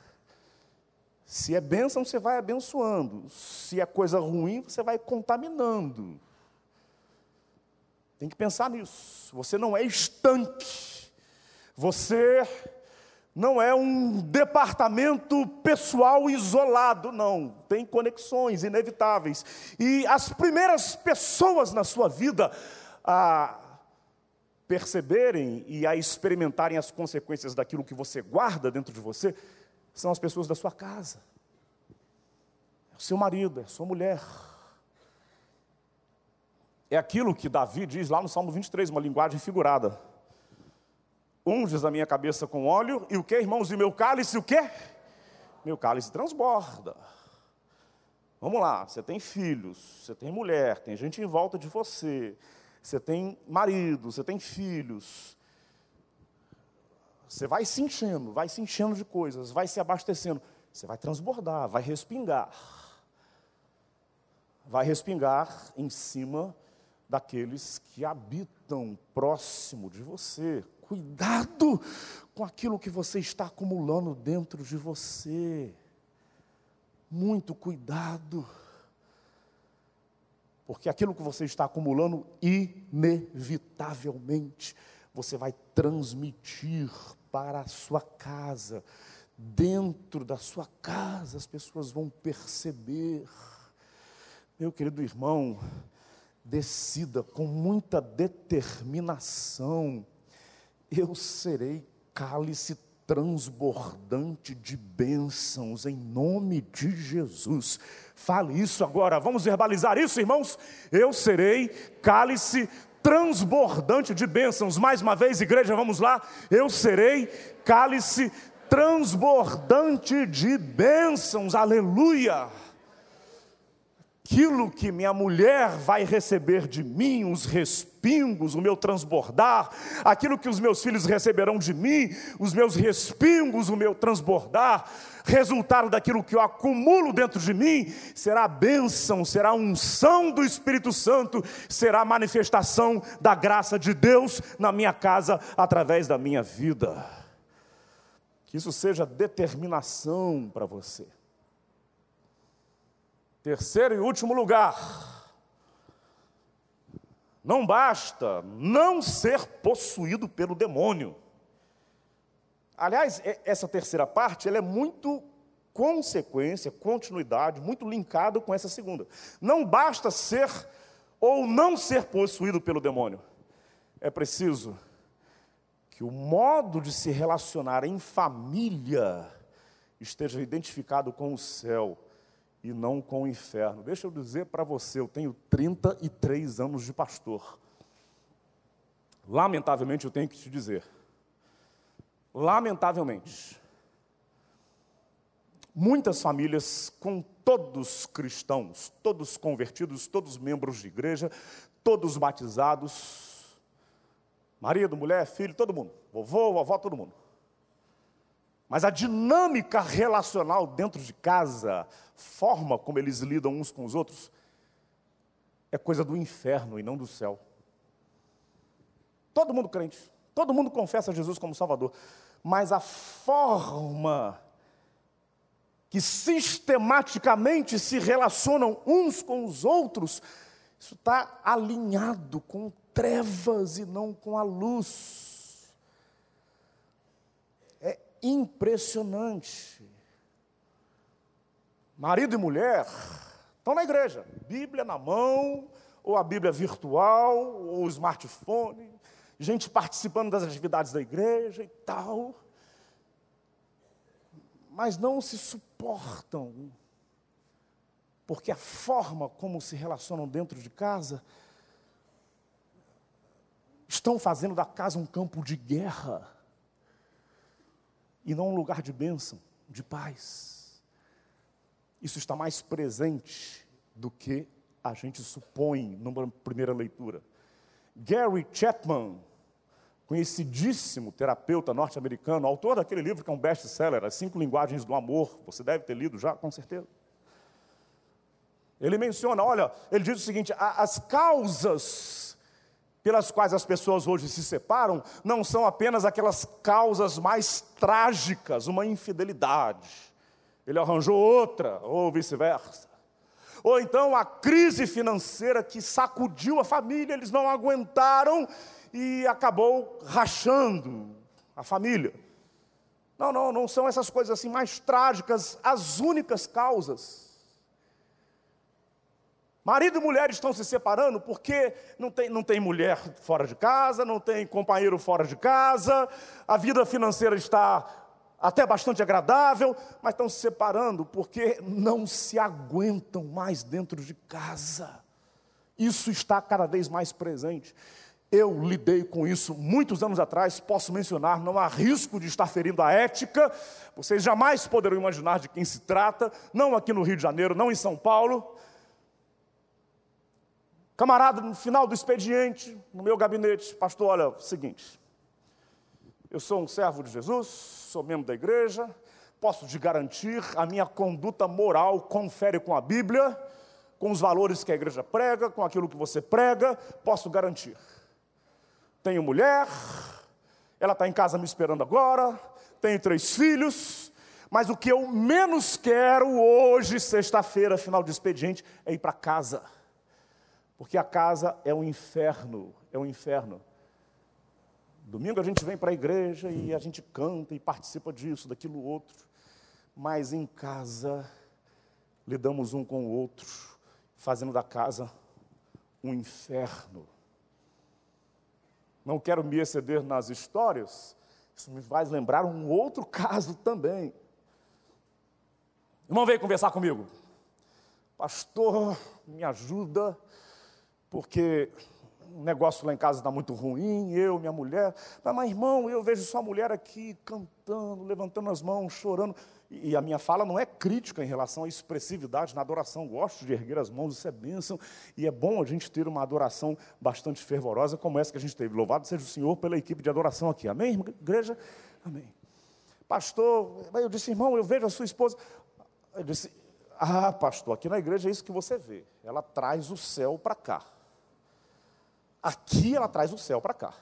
Se é bênção, você vai abençoando. Se é coisa ruim, você vai contaminando. Tem que pensar nisso. Você não é estanque. Você não é um departamento pessoal isolado, não. Tem conexões inevitáveis. E as primeiras pessoas na sua vida a perceberem e a experimentarem as consequências daquilo que você guarda dentro de você são as pessoas da sua casa. É o seu marido, é a sua mulher é aquilo que Davi diz lá no Salmo 23, uma linguagem figurada. Unges a minha cabeça com óleo, e o que, irmãos? E meu cálice, o que? Meu cálice transborda. Vamos lá, você tem filhos, você tem mulher, tem gente em volta de você, você tem marido, você tem filhos. Você vai se enchendo, vai se enchendo de coisas, vai se abastecendo. Você vai transbordar, vai respingar. Vai respingar em cima daqueles que habitam próximo de você. Cuidado com aquilo que você está acumulando dentro de você. Muito cuidado. Porque aquilo que você está acumulando, inevitavelmente, você vai transmitir para a sua casa. Dentro da sua casa, as pessoas vão perceber. Meu querido irmão, decida com muita determinação: eu serei cálice transbordante de bênçãos em nome de Jesus. Fale isso agora, vamos verbalizar isso, irmãos? Eu serei cálice transbordante de bênçãos. Mais uma vez, igreja, vamos lá. Eu serei cálice transbordante de bênçãos. Aleluia aquilo que minha mulher vai receber de mim, os respingos, o meu transbordar, aquilo que os meus filhos receberão de mim, os meus respingos, o meu transbordar, resultado daquilo que eu acumulo dentro de mim, será bênção, será unção do Espírito Santo, será manifestação da graça de Deus na minha casa através da minha vida. Que isso seja determinação para você. Terceiro e último lugar. Não basta não ser possuído pelo demônio. Aliás, essa terceira parte ela é muito consequência, continuidade, muito linkado com essa segunda. Não basta ser ou não ser possuído pelo demônio. É preciso que o modo de se relacionar em família esteja identificado com o céu e não com o inferno. Deixa eu dizer para você, eu tenho 33 anos de pastor. Lamentavelmente eu tenho que te dizer. Lamentavelmente. Muitas famílias com todos cristãos, todos convertidos, todos membros de igreja, todos batizados, marido, mulher, filho, todo mundo, vovô, vovó, todo mundo. Mas a dinâmica relacional dentro de casa, forma como eles lidam uns com os outros, é coisa do inferno e não do céu. Todo mundo crente, todo mundo confessa Jesus como Salvador, mas a forma que sistematicamente se relacionam uns com os outros, isso está alinhado com trevas e não com a luz impressionante. Marido e mulher estão na igreja, Bíblia na mão, ou a Bíblia virtual, ou o smartphone, gente participando das atividades da igreja e tal, mas não se suportam, porque a forma como se relacionam dentro de casa estão fazendo da casa um campo de guerra e não um lugar de bênção, de paz. Isso está mais presente do que a gente supõe numa primeira leitura. Gary Chapman, conhecidíssimo terapeuta norte-americano, autor daquele livro que é um best-seller, As Cinco Linguagens do Amor, você deve ter lido já, com certeza. Ele menciona, olha, ele diz o seguinte: as causas pelas quais as pessoas hoje se separam não são apenas aquelas causas mais trágicas, uma infidelidade. Ele arranjou outra, ou vice-versa. Ou então a crise financeira que sacudiu a família, eles não aguentaram e acabou rachando a família. Não, não, não são essas coisas assim mais trágicas as únicas causas. Marido e mulher estão se separando porque não tem, não tem mulher fora de casa, não tem companheiro fora de casa, a vida financeira está até bastante agradável, mas estão se separando porque não se aguentam mais dentro de casa. Isso está cada vez mais presente. Eu lidei com isso muitos anos atrás, posso mencionar, não há risco de estar ferindo a ética, vocês jamais poderão imaginar de quem se trata, não aqui no Rio de Janeiro, não em São Paulo. Camarada, no final do expediente, no meu gabinete, pastor, olha, é o seguinte, eu sou um servo de Jesus, sou membro da igreja, posso te garantir, a minha conduta moral confere com a Bíblia, com os valores que a igreja prega, com aquilo que você prega, posso garantir. Tenho mulher, ela está em casa me esperando agora, tenho três filhos, mas o que eu menos quero hoje, sexta-feira, final de expediente, é ir para casa porque a casa é um inferno, é um inferno. Domingo a gente vem para a igreja e a gente canta e participa disso, daquilo outro. Mas em casa lidamos um com o outro, fazendo da casa um inferno. Não quero me exceder nas histórias, isso me faz lembrar um outro caso também. Irmão, veio conversar comigo. Pastor, me ajuda porque um negócio lá em casa está muito ruim, eu, minha mulher. Mas, mas, irmão, eu vejo sua mulher aqui cantando, levantando as mãos, chorando. E a minha fala não é crítica em relação à expressividade na adoração. Gosto de erguer as mãos, isso é bênção. E é bom a gente ter uma adoração bastante fervorosa, como essa que a gente teve. Louvado seja o Senhor pela equipe de adoração aqui. Amém, igreja? Amém. Pastor, eu disse, irmão, eu vejo a sua esposa. Eu disse, ah, pastor, aqui na igreja é isso que você vê. Ela traz o céu para cá. Aqui ela traz o céu para cá.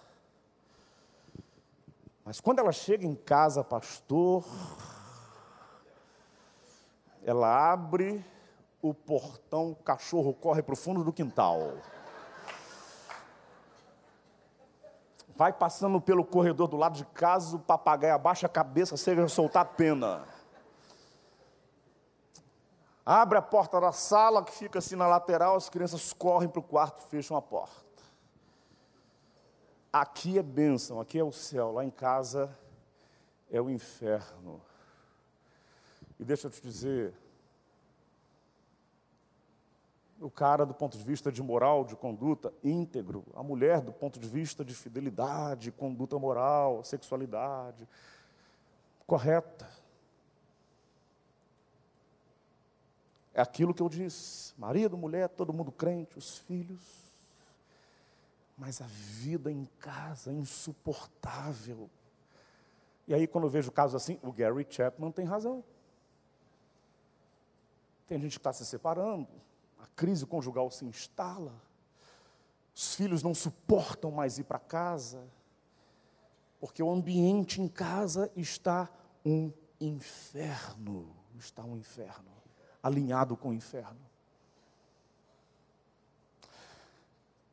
Mas quando ela chega em casa, pastor, ela abre o portão, o cachorro corre para o fundo do quintal. Vai passando pelo corredor do lado de casa, o papagaio abaixa a cabeça, seja soltar a pena. Abre a porta da sala, que fica assim na lateral, as crianças correm para o quarto, fecham a porta. Aqui é bênção, aqui é o céu, lá em casa é o inferno. E deixa eu te dizer, o cara do ponto de vista de moral, de conduta, íntegro, a mulher do ponto de vista de fidelidade, conduta moral, sexualidade, correta. É aquilo que eu disse: marido, mulher, todo mundo crente, os filhos. Mas a vida em casa é insuportável. E aí, quando eu vejo casos assim, o Gary Chapman tem razão. Tem gente que está se separando, a crise conjugal se instala, os filhos não suportam mais ir para casa, porque o ambiente em casa está um inferno. Está um inferno alinhado com o inferno.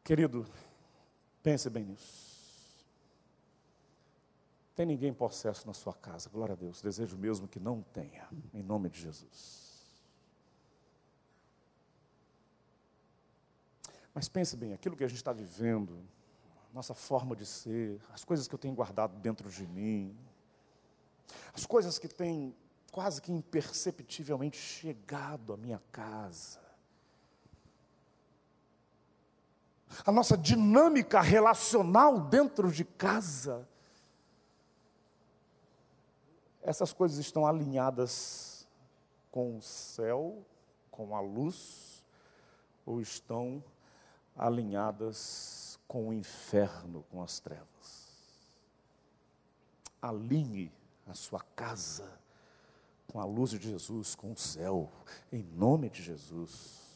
Querido, pense bem nisso. Tem ninguém possesso na sua casa, glória a Deus. Desejo mesmo que não tenha, em nome de Jesus. Mas pense bem, aquilo que a gente está vivendo, nossa forma de ser, as coisas que eu tenho guardado dentro de mim, as coisas que têm quase que imperceptivelmente chegado à minha casa. A nossa dinâmica relacional dentro de casa. Essas coisas estão alinhadas com o céu, com a luz, ou estão alinhadas com o inferno, com as trevas. Alinhe a sua casa com a luz de Jesus, com o céu, em nome de Jesus.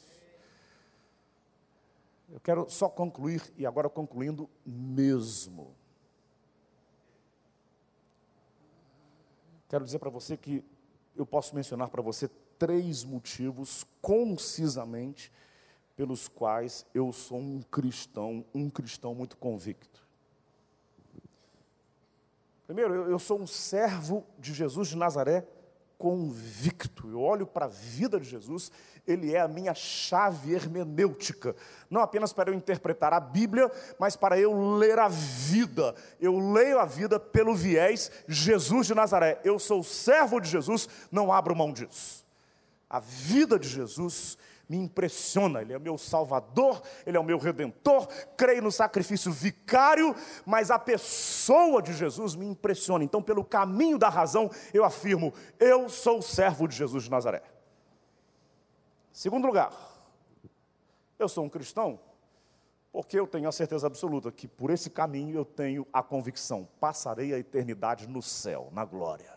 Eu quero só concluir, e agora concluindo mesmo. Quero dizer para você que eu posso mencionar para você três motivos, concisamente, pelos quais eu sou um cristão, um cristão muito convicto. Primeiro, eu, sou um servo de Jesus de Nazaré convicto. Eu olho para a vida de Jesus, ele é a minha chave hermenêutica, não apenas para eu interpretar a Bíblia, mas para eu ler a vida. Eu leio a vida pelo viés Jesus de Nazaré. Eu sou servo de Jesus, não abro mão disso. A vida de Jesus me impressiona. Ele é meu Salvador, Ele é o meu Redentor. Creio no sacrifício vicário, mas a pessoa de Jesus me impressiona. Então, pelo caminho da razão, eu afirmo: eu sou servo de Jesus de Nazaré. Segundo lugar, eu sou um cristão porque eu tenho a certeza absoluta que por esse caminho eu tenho a convicção: passarei a eternidade no céu, na glória.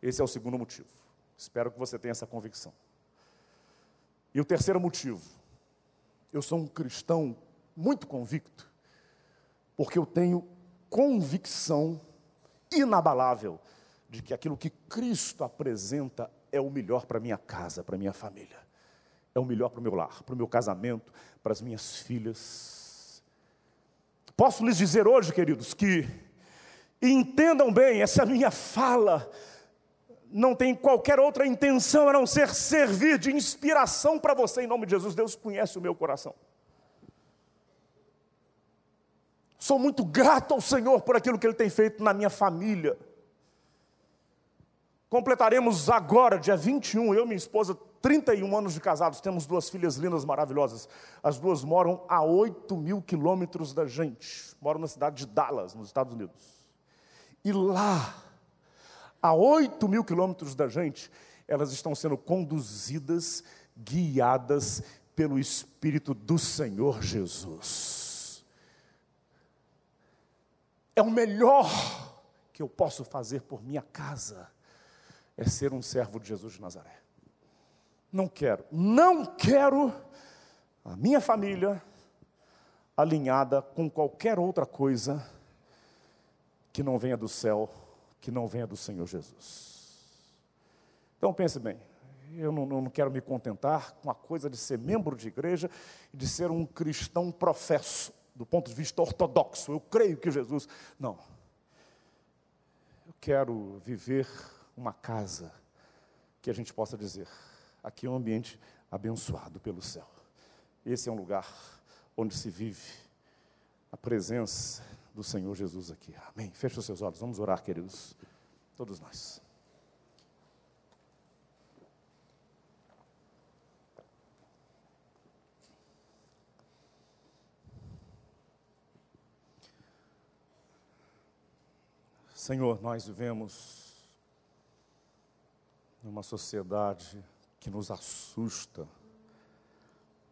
Esse é o segundo motivo. Espero que você tenha essa convicção. E o terceiro motivo, eu sou um cristão muito convicto, porque eu tenho convicção inabalável de que aquilo que Cristo apresenta é o melhor para minha casa, para minha família. É o melhor para o meu lar, para o meu casamento, para as minhas filhas. Posso lhes dizer hoje, queridos, que entendam bem essa minha fala não tem qualquer outra intenção a não ser servir de inspiração para você, em nome de Jesus. Deus conhece o meu coração. Sou muito grato ao Senhor por aquilo que Ele tem feito na minha família. Completaremos agora, dia 21, eu e minha esposa, 31 anos de casados, temos duas filhas lindas, maravilhosas. As duas moram a 8 mil quilômetros da gente. Moram na cidade de Dallas, nos Estados Unidos. E lá, a 8 mil quilômetros da gente, elas estão sendo conduzidas, guiadas pelo Espírito do Senhor Jesus. É o melhor que eu posso fazer por minha casa é ser um servo de Jesus de Nazaré. Não quero, não quero a minha família alinhada com qualquer outra coisa que não venha do céu, que não venha do Senhor Jesus. Então pense bem, eu não, não, quero me contentar com a coisa de ser membro de igreja e de ser um cristão professo, do ponto de vista ortodoxo. Eu creio que Jesus. Não. Eu quero viver uma casa que a gente possa dizer: aqui é um ambiente abençoado pelo céu. Esse é um lugar onde se vive a presença do Senhor Jesus aqui. Amém. Feche os seus olhos, vamos orar, queridos, todos nós. Senhor, nós vivemos numa sociedade que nos assusta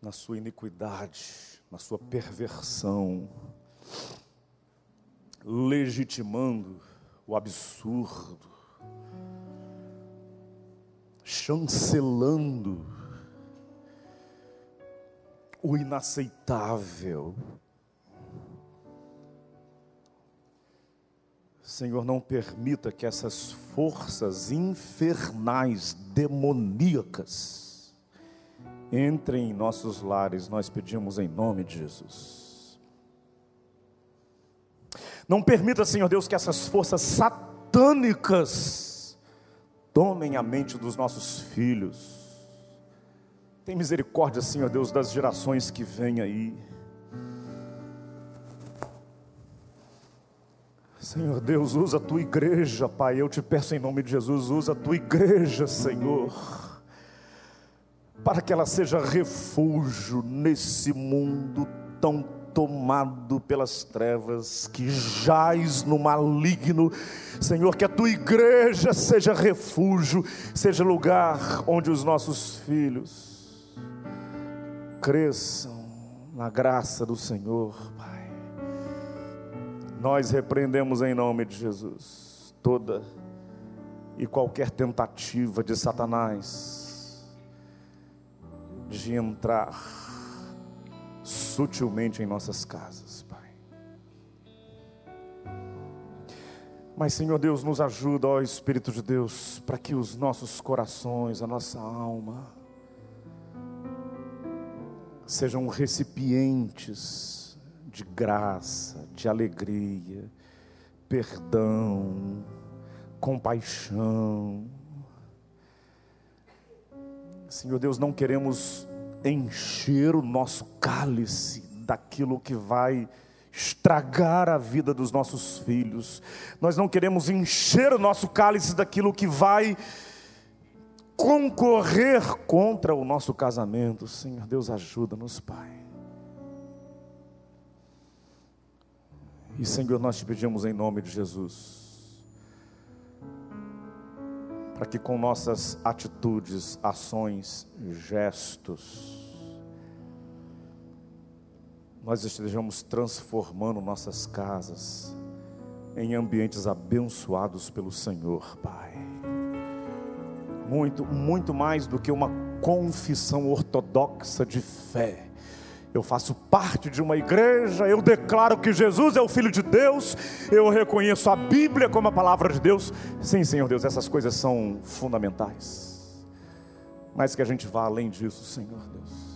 na sua iniquidade, na sua perversão, legitimando o absurdo, chancelando o inaceitável, Senhor, não permita que essas forças infernais, demoníacas, entrem em nossos lares, nós pedimos em nome de Jesus. Não permita, Senhor Deus, que essas forças satânicas tomem a mente dos nossos filhos. Tem misericórdia, Senhor Deus, das gerações que vêm aí. Senhor Deus, usa a tua igreja, Pai. Eu te peço em nome de Jesus, usa a tua igreja, Senhor, para que ela seja refúgio nesse mundo tão tomado pelas trevas, que jaz no maligno. Senhor, que a tua igreja seja refúgio, seja lugar onde os nossos filhos cresçam na graça do Senhor, Pai. Nós repreendemos em nome de Jesus toda e qualquer tentativa de Satanás de entrar sutilmente em nossas casas, Pai. Mas, Senhor Deus, nos ajuda, ó Espírito de Deus, para que os nossos corações, a nossa alma, sejam recipientes de graça, de alegria, perdão, compaixão. Senhor Deus, não queremos encher o nosso cálice daquilo que vai estragar a vida dos nossos filhos. Nós não queremos encher o nosso cálice daquilo que vai concorrer contra o nosso casamento. Senhor Deus, ajuda-nos, Pai. E Senhor, nós te pedimos em nome de Jesus, para que com nossas atitudes, ações, gestos, nós estejamos transformando nossas casas em ambientes abençoados pelo Senhor, Pai. Muito, muito mais do que uma confissão ortodoxa de fé eu faço parte de uma igreja, eu declaro que Jesus é o Filho de Deus, eu reconheço a Bíblia como a palavra de Deus. Sim, Senhor Deus, essas coisas são fundamentais, mas que a gente vá além disso, Senhor Deus.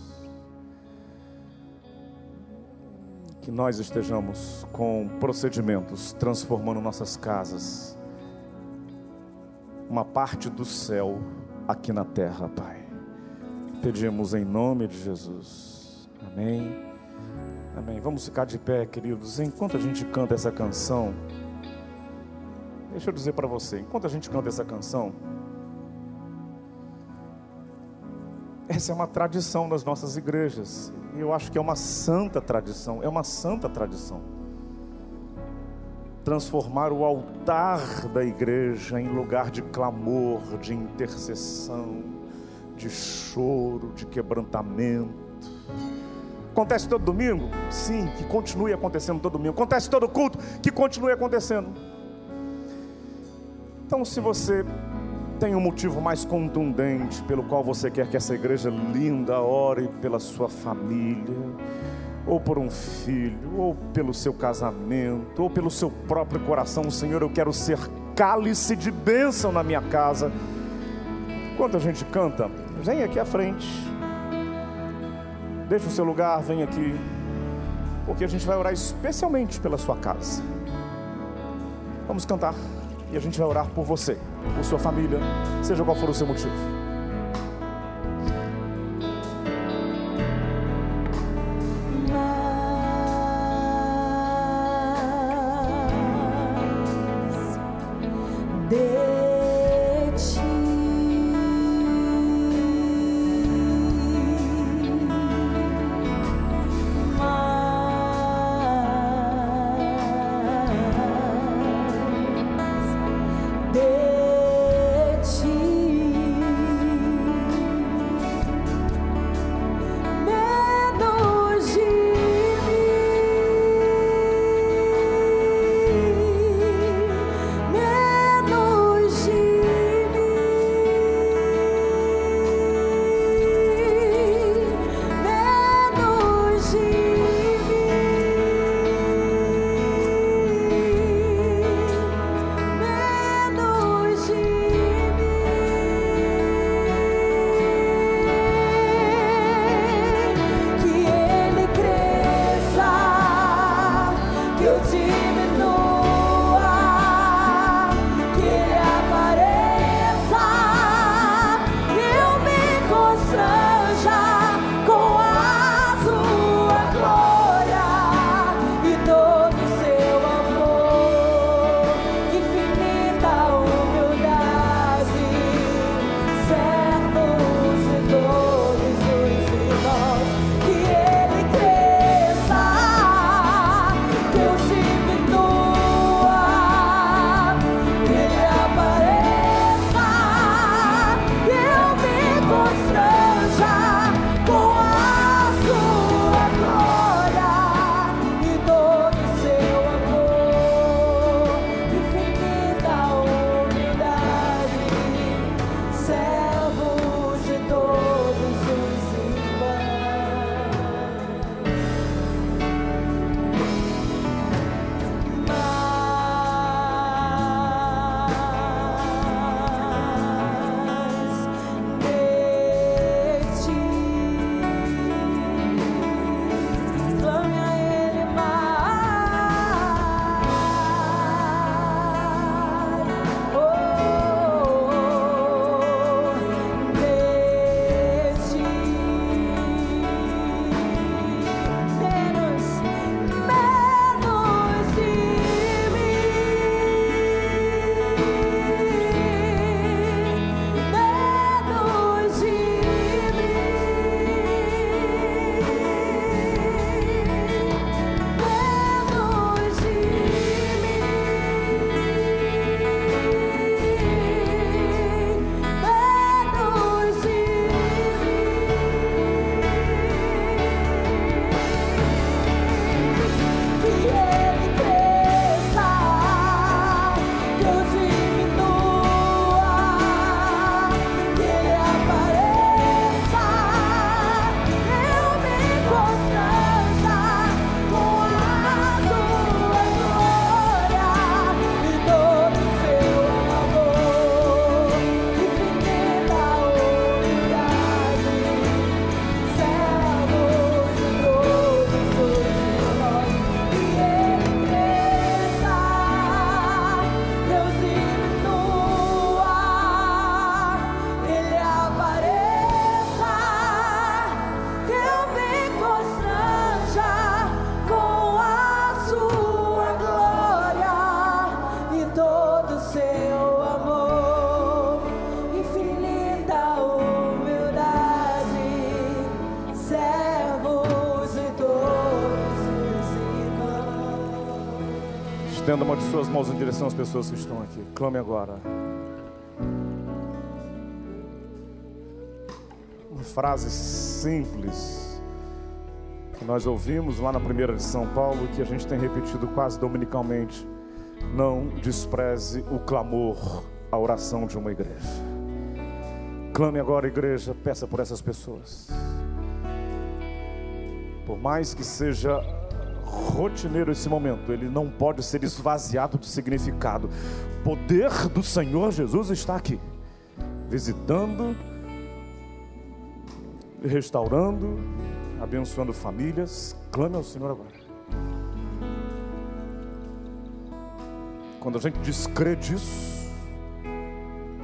Que nós estejamos com procedimentos transformando nossas casas, uma parte do céu aqui na terra, Pai. Pedimos em nome de Jesus. Amém. Amém. Vamos ficar de pé, queridos. Enquanto a gente canta essa canção, Deixa eu dizer para você, enquanto a gente canta essa canção, essa é uma tradição das nossas igrejas. E eu acho que é uma santa tradição, é uma santa tradição. Transformar o altar da igreja em lugar de clamor, de intercessão, de choro, de quebrantamento. Acontece todo domingo? Sim, que continue acontecendo todo domingo. Acontece todo culto? Que continue acontecendo. Então, se você tem um motivo mais contundente pelo qual você quer que essa igreja linda ore pela sua família, ou por um filho, ou pelo seu casamento, ou pelo seu próprio coração, Senhor, eu quero ser cálice de bênção na minha casa. Enquanto a gente canta, vem aqui à frente, deixa o seu lugar, vem aqui, porque a gente vai orar especialmente pela sua casa. Vamos cantar e a gente vai orar por você, por sua família, seja qual for o seu motivo. Suas mãos em direção às pessoas que estão aqui. Clame agora. Uma frase simples que nós ouvimos lá na primeira de São Paulo que a gente tem repetido quase dominicalmente. Não despreze o clamor, a oração de uma igreja. Clame agora, igreja, peça por essas pessoas. Por mais que seja rotineiro esse momento, ele não pode ser esvaziado de significado. O poder do Senhor Jesus está aqui, visitando, restaurando, abençoando famílias. Clame ao Senhor agora. Quando a gente descrê disso,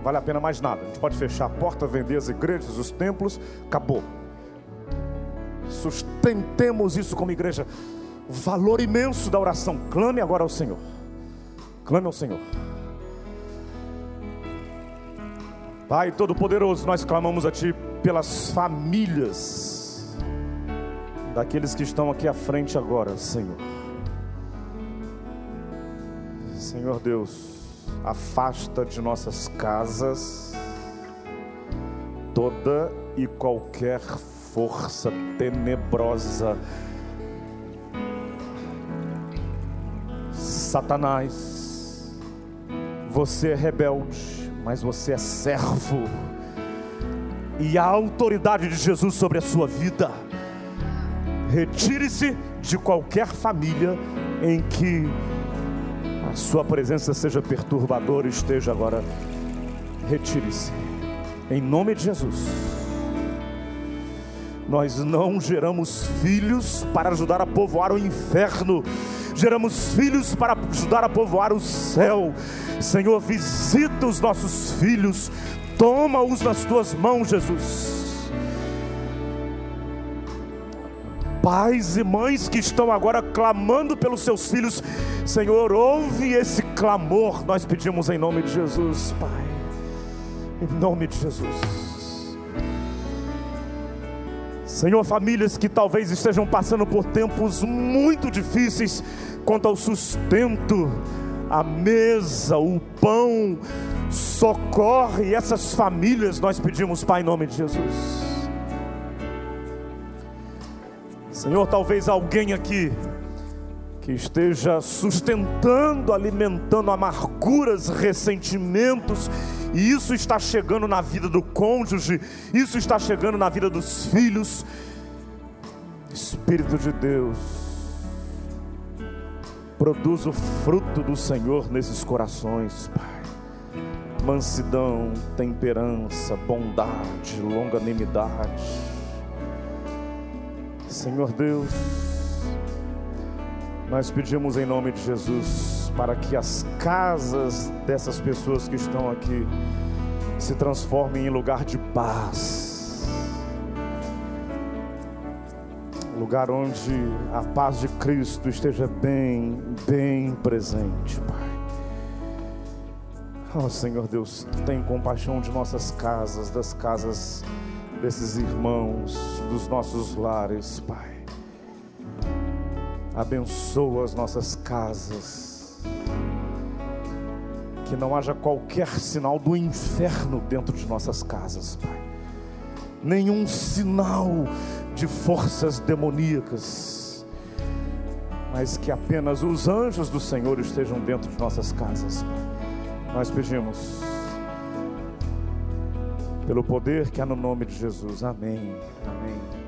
vale a pena mais nada. A gente pode fechar a porta, vender as igrejas, os templos, acabou. Sustentemos isso como igreja valor imenso da oração. Clame agora ao Senhor. Clame ao Senhor. Pai Todo-Poderoso, nós clamamos a Ti pelas famílias daqueles que estão aqui à frente agora, Senhor. Senhor Deus, afasta de nossas casas toda e qualquer força tenebrosa Satanás, você é rebelde, mas você é servo, e a autoridade de Jesus sobre a sua vida. Retire-se de qualquer família em que a sua presença seja perturbadora, esteja agora. Retire-se, em nome de Jesus. Nós não geramos filhos para ajudar a povoar o inferno geramos filhos para ajudar a povoar o céu. Senhor, visita os nossos filhos, toma-os nas tuas mãos, Jesus. Pais e mães que estão agora clamando pelos seus filhos, Senhor, ouve esse clamor, nós pedimos em nome de Jesus, Pai, em nome de Jesus. Senhor, famílias que talvez estejam passando por tempos muito difíceis quanto ao sustento, a mesa, o pão, socorre essas famílias, nós pedimos, Pai, em nome de Jesus. Senhor, talvez alguém aqui que esteja sustentando, alimentando amarguras, ressentimentos, e isso está chegando na vida do cônjuge, isso está chegando na vida dos filhos. Espírito de Deus, produz o fruto do Senhor nesses corações, Pai. Mansidão, temperança, bondade, longanimidade. Senhor Deus, nós pedimos em nome de Jesus para que as casas dessas pessoas que estão aqui se transformem em lugar de paz. Lugar onde a paz de Cristo esteja bem, bem presente, Pai. Oh Senhor Deus, tem compaixão de nossas casas, das casas desses irmãos, dos nossos lares, Pai abençoa as nossas casas. Que não haja qualquer sinal do inferno dentro de nossas casas, Pai. Nenhum sinal de forças demoníacas. Mas que apenas os anjos do Senhor estejam dentro de nossas casas. Nós pedimos pelo poder que há no nome de Jesus. Amém. Amém.